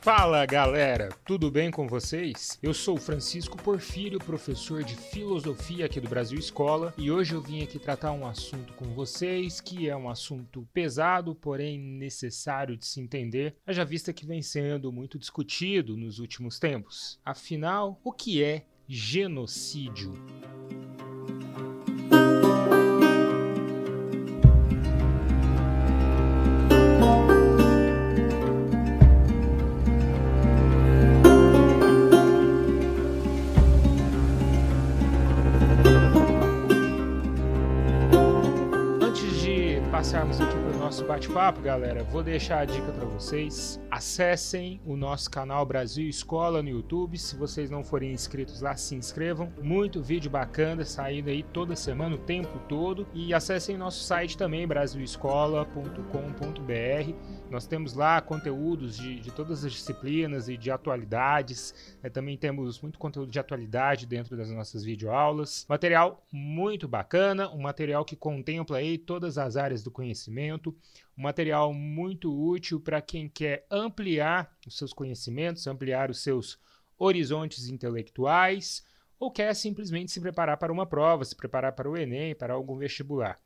Fala galera, tudo bem com vocês? Eu sou Francisco Porfírio, professor de filosofia aqui do Brasil Escola, e hoje eu vim aqui tratar um assunto com vocês que é um assunto pesado, porém necessário de se entender, haja vista que vem sendo muito discutido nos últimos tempos. Afinal, o que é genocídio? Passarmos aqui o nosso bate-papo, galera, vou deixar a dica para vocês. Acessem o nosso canal Brasil Escola no YouTube. Se vocês não forem inscritos lá, se inscrevam. Muito vídeo bacana saindo aí toda semana, o tempo todo. E acessem nosso site também, brasilescola.com.br. Nós temos lá conteúdos de, de todas as disciplinas e de atualidades. É, também temos muito conteúdo de atualidade dentro das nossas videoaulas. Material muito bacana, um material que contempla aí todas as áreas do conhecimento, um material muito útil para quem quer ampliar os seus conhecimentos, ampliar os seus horizontes intelectuais ou quer simplesmente se preparar para uma prova, se preparar para o Enem, para algum vestibular.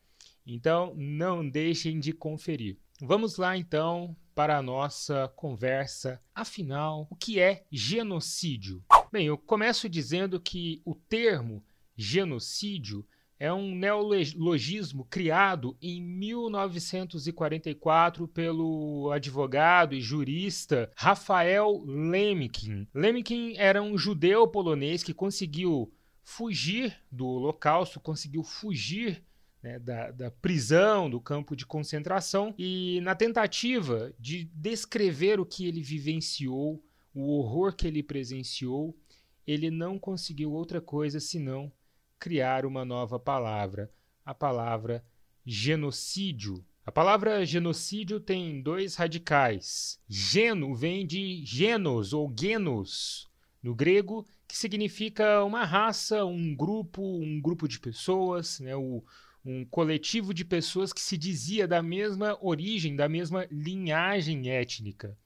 Então, não deixem de conferir. Vamos lá então para a nossa conversa. Afinal, o que é genocídio? Bem, eu começo dizendo que o termo genocídio é um neologismo criado em 1944 pelo advogado e jurista Rafael Lemkin. Lemkin era um judeu polonês que conseguiu fugir do Holocausto, conseguiu fugir né, da, da, prisão, do campo de concentração, e na tentativa de descrever o que ele vivenciou, o horror que ele presenciou, ele não conseguiu outra coisa senão criar uma nova palavra, a palavra genocídio. A palavra genocídio tem dois radicais. Geno vem de genos ou genos, no grego, que significa uma raça, um grupo, um grupo de pessoas, né? o, um coletivo de pessoas que se dizia da mesma origem, da mesma linhagem étnica.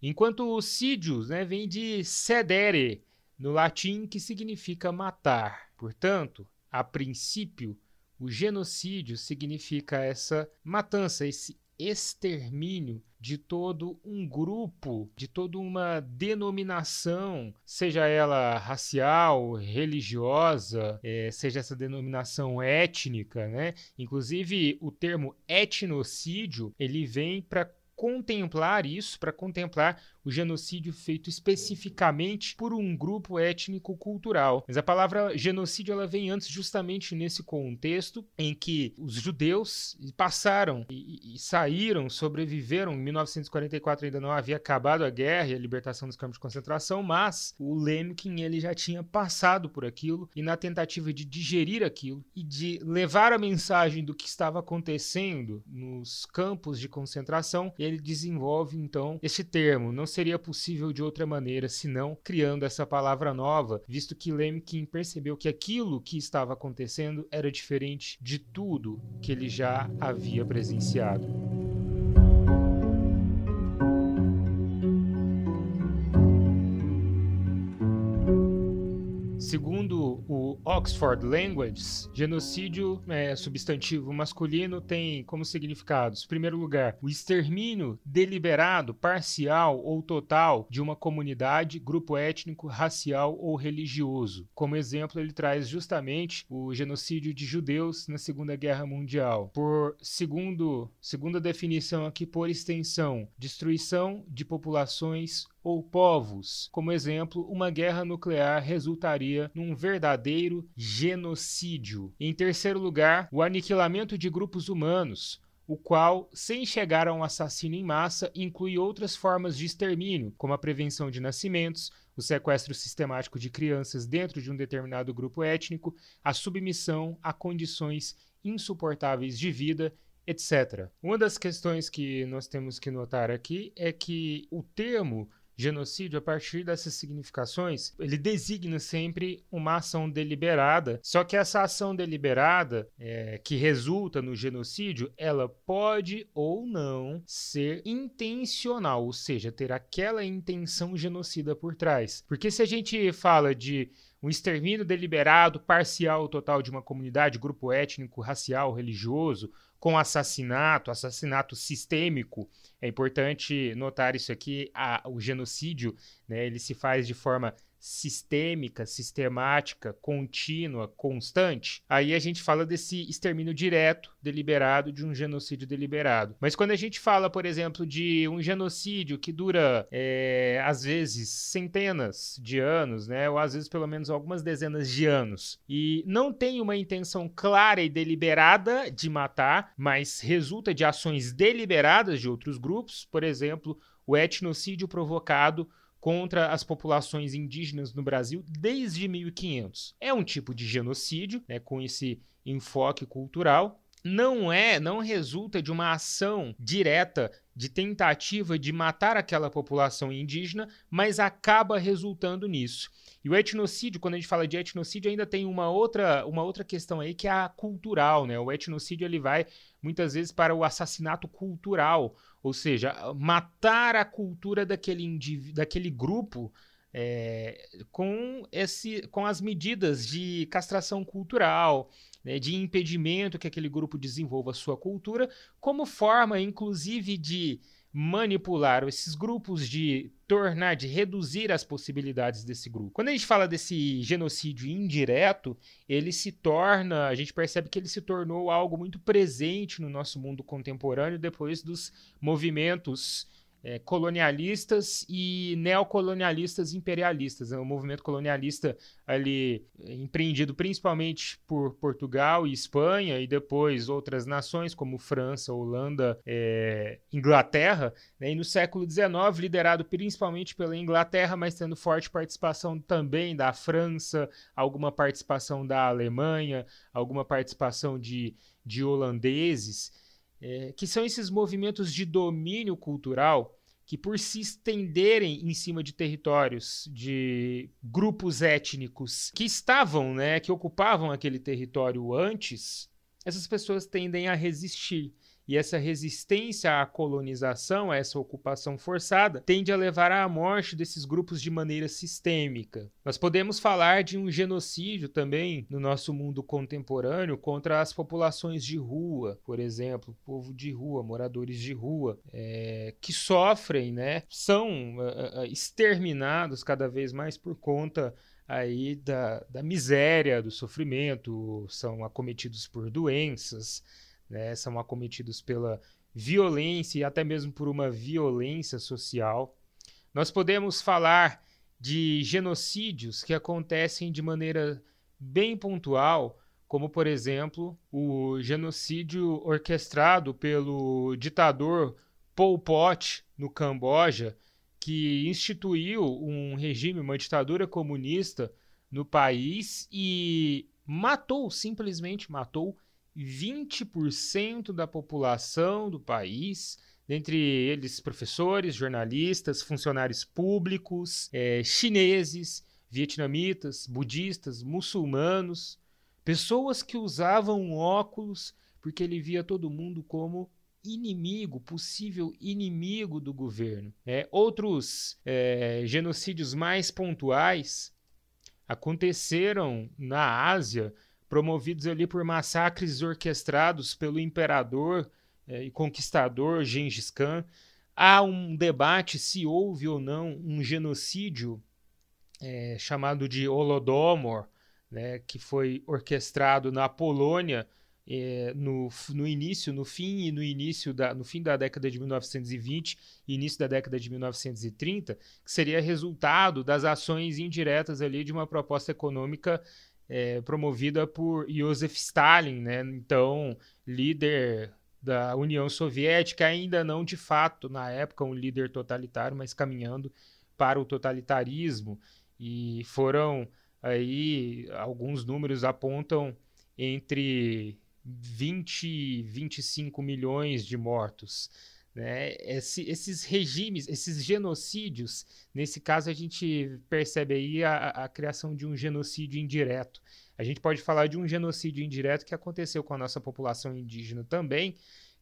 Enquanto o sídios né, vem de sedere, no latim, que significa matar. Portanto, a princípio, o genocídio significa essa matança, esse extermínio de todo um grupo, de toda uma denominação, seja ela racial, religiosa, é, seja essa denominação étnica, né? Inclusive o termo etnocídio ele vem para contemplar isso, para contemplar o genocídio feito especificamente por um grupo étnico-cultural. Mas a palavra genocídio ela vem antes justamente nesse contexto em que os judeus passaram e, e saíram, sobreviveram. Em 1944 ainda não havia acabado a guerra e a libertação dos campos de concentração, mas o Lemkin ele já tinha passado por aquilo e na tentativa de digerir aquilo e de levar a mensagem do que estava acontecendo nos campos de concentração, ele desenvolve então esse termo. Não seria possível de outra maneira senão criando essa palavra nova, visto que Lemkin percebeu que aquilo que estava acontecendo era diferente de tudo que ele já havia presenciado. Segundo o Oxford Languages, genocídio é substantivo masculino tem como significados, em primeiro lugar, o extermínio deliberado, parcial ou total de uma comunidade, grupo étnico, racial ou religioso. Como exemplo, ele traz justamente o genocídio de judeus na Segunda Guerra Mundial. Por segundo, segunda definição aqui por extensão, destruição de populações ou povos. Como exemplo, uma guerra nuclear resultaria num verdadeiro genocídio. Em terceiro lugar, o aniquilamento de grupos humanos, o qual, sem chegar a um assassino em massa, inclui outras formas de extermínio, como a prevenção de nascimentos, o sequestro sistemático de crianças dentro de um determinado grupo étnico, a submissão a condições insuportáveis de vida etc. Uma das questões que nós temos que notar aqui é que o termo genocídio, a partir dessas significações, ele designa sempre uma ação deliberada. Só que essa ação deliberada, é, que resulta no genocídio, ela pode ou não ser intencional, ou seja, ter aquela intenção genocida por trás. Porque se a gente fala de um extermínio deliberado, parcial, total de uma comunidade, grupo étnico, racial, religioso, com assassinato, assassinato sistêmico. É importante notar isso aqui, a, o genocídio, né, ele se faz de forma sistêmica, sistemática, contínua, constante, aí a gente fala desse extermínio direto, deliberado, de um genocídio deliberado. Mas quando a gente fala, por exemplo, de um genocídio que dura, é, às vezes, centenas de anos, né, ou às vezes pelo menos algumas dezenas de anos, e não tem uma intenção clara e deliberada de matar, mas resulta de ações deliberadas de outros grupos, por exemplo, o etnocídio provocado contra as populações indígenas no Brasil desde 1500. É um tipo de genocídio, né, com esse enfoque cultural. Não é, não resulta de uma ação direta de tentativa de matar aquela população indígena, mas acaba resultando nisso. E o etnocídio, quando a gente fala de etnocídio, ainda tem uma outra, uma outra questão aí que é a cultural, né? O etnocídio ele vai muitas vezes para o assassinato cultural, ou seja, matar a cultura daquele, daquele grupo é, com, esse, com as medidas de castração cultural, né, de impedimento que aquele grupo desenvolva sua cultura, como forma, inclusive, de manipular esses grupos, de tornar, de reduzir as possibilidades desse grupo. Quando a gente fala desse genocídio indireto, ele se torna, a gente percebe que ele se tornou algo muito presente no nosso mundo contemporâneo depois dos movimentos é, colonialistas e neocolonialistas imperialistas. É um movimento colonialista ali empreendido principalmente por Portugal e Espanha e depois outras nações como França, Holanda, é, Inglaterra. Né? E no século XIX, liderado principalmente pela Inglaterra, mas tendo forte participação também da França, alguma participação da Alemanha, alguma participação de, de holandeses. É, que são esses movimentos de domínio cultural que, por se estenderem em cima de territórios de grupos étnicos que estavam, né, que ocupavam aquele território antes, essas pessoas tendem a resistir. E essa resistência à colonização, a essa ocupação forçada, tende a levar à morte desses grupos de maneira sistêmica. Nós podemos falar de um genocídio também no nosso mundo contemporâneo contra as populações de rua, por exemplo, povo de rua, moradores de rua, é, que sofrem, né, são uh, exterminados cada vez mais por conta aí da, da miséria, do sofrimento, são acometidos por doenças, né, são acometidos pela violência e até mesmo por uma violência social. Nós podemos falar de genocídios que acontecem de maneira bem pontual, como por exemplo o genocídio orquestrado pelo ditador Pol Pot no Camboja, que instituiu um regime, uma ditadura comunista no país e matou, simplesmente matou 20% da população do país, dentre eles professores, jornalistas, funcionários públicos, é, chineses, vietnamitas, budistas, muçulmanos, pessoas que usavam óculos porque ele via todo mundo como inimigo, possível inimigo do governo. É, outros é, genocídios mais pontuais aconteceram na Ásia promovidos ali por massacres orquestrados pelo imperador eh, e conquistador Gengis Khan. Há um debate se houve ou não um genocídio eh, chamado de Holodomor, né, que foi orquestrado na Polônia eh, no, no início, no fim e no início da, no fim da década de 1920 e início da década de 1930, que seria resultado das ações indiretas ali de uma proposta econômica é, promovida por Joseph Stalin, né? então líder da União Soviética, ainda não de fato, na época, um líder totalitário, mas caminhando para o totalitarismo. E foram aí, alguns números apontam entre 20 e 25 milhões de mortos. Né? Esse, esses regimes, esses genocídios, nesse caso a gente percebe aí a, a criação de um genocídio indireto. A gente pode falar de um genocídio indireto que aconteceu com a nossa população indígena também,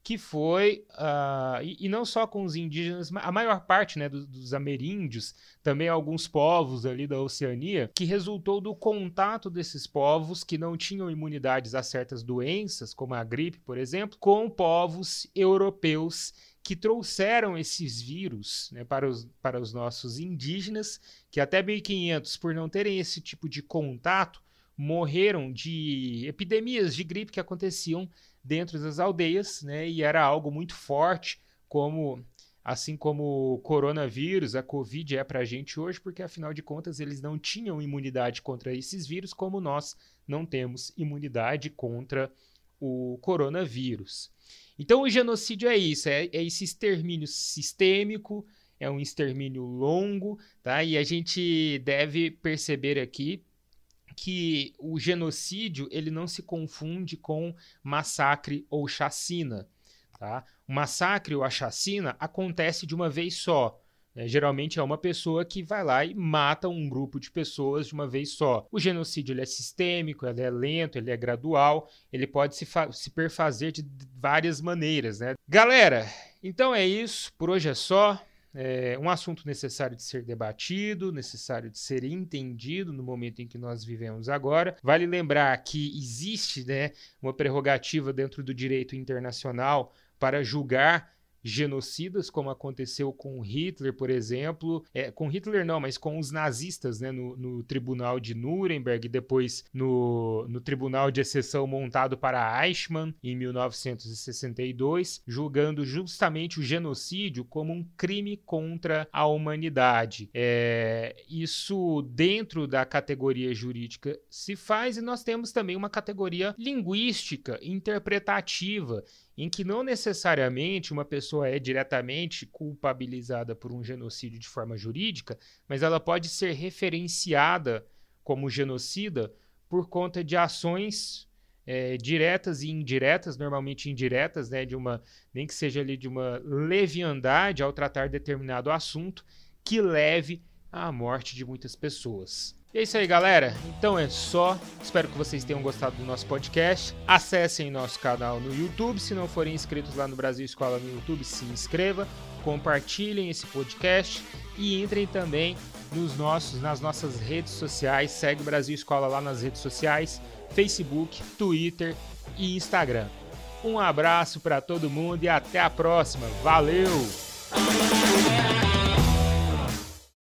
que foi, uh, e, e, não só com os indígenas, a maior parte né, dos, dos, ameríndios, também alguns povos ali da Oceania, que resultou do contato desses povos que não tinham imunidades a certas doenças, como a gripe, por exemplo, com povos europeus que trouxeram esses vírus né, para, os, para os nossos indígenas, que até 1500, por não terem esse tipo de contato, morreram de epidemias de gripe que aconteciam dentro das aldeias, né? E era algo muito forte, como assim como o coronavírus, a Covid é para a gente hoje, porque afinal de contas eles não tinham imunidade contra esses vírus, como nós não temos imunidade contra o coronavírus. Então o genocídio é isso, é, é esse extermínio sistêmico, é um extermínio longo, tá? E a gente deve perceber aqui que o genocídio ele não se confunde com massacre ou chacina. Tá? O massacre ou a chacina acontece de uma vez só. Né? Geralmente é uma pessoa que vai lá e mata um grupo de pessoas de uma vez só. O genocídio é sistêmico, é lento, ele é gradual, ele pode se, se perfazer de várias maneiras. Né? Galera, então é isso. Por hoje é só é um assunto necessário de ser debatido, necessário de ser entendido no momento em que nós vivemos agora. Vale lembrar que existe né, uma prerrogativa dentro do direito internacional para julgar genocidas, como aconteceu com Hitler, por exemplo. É, com Hitler não, mas com os nazistas né, no, no tribunal de Nuremberg, depois no, no tribunal de exceção montado para Eichmann, em 1962, julgando justamente o genocídio como um crime contra a humanidade. É, isso dentro da categoria jurídica se faz e nós temos também uma categoria linguística, interpretativa, em que não necessariamente uma pessoa é diretamente culpabilizada por um genocídio de forma jurídica, mas ela pode ser referenciada como genocida por conta de ações é, diretas e indiretas, normalmente indiretas, né, de uma nem que seja ali de uma leviandade ao tratar determinado assunto que leve à morte de muitas pessoas. E é isso aí, galera. Então é só. Espero que vocês tenham gostado do nosso podcast. Acessem nosso canal no YouTube. Se não forem inscritos lá no Brasil Escola no YouTube, se inscreva. Compartilhem esse podcast e entrem também nos nossos, nas nossas redes sociais. Segue Brasil Escola lá nas redes sociais: Facebook, Twitter e Instagram. Um abraço para todo mundo e até a próxima. Valeu!